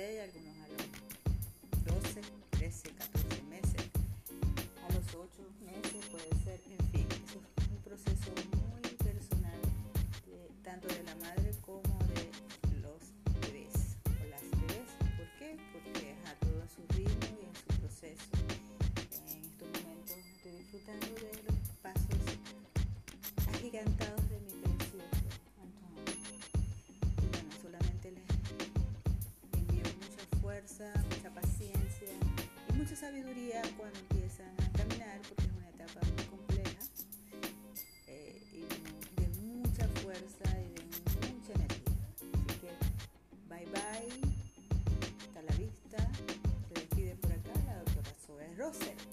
6, algunos a los 12, 13, 14 meses, a los 8 meses puede ser, en fin, es un proceso muy personal, tanto de la madre como de los bebés o las bebés. ¿Por qué? Porque a todo en su ritmo y en su proceso. En estos momentos estoy disfrutando de los pasos agigantados mucha paciencia y mucha sabiduría cuando empiezan a caminar, porque es una etapa muy compleja eh, y de mucha fuerza y de mucha energía. Así que bye bye, hasta la vista, se despide por acá la doctora Zoe Rosel.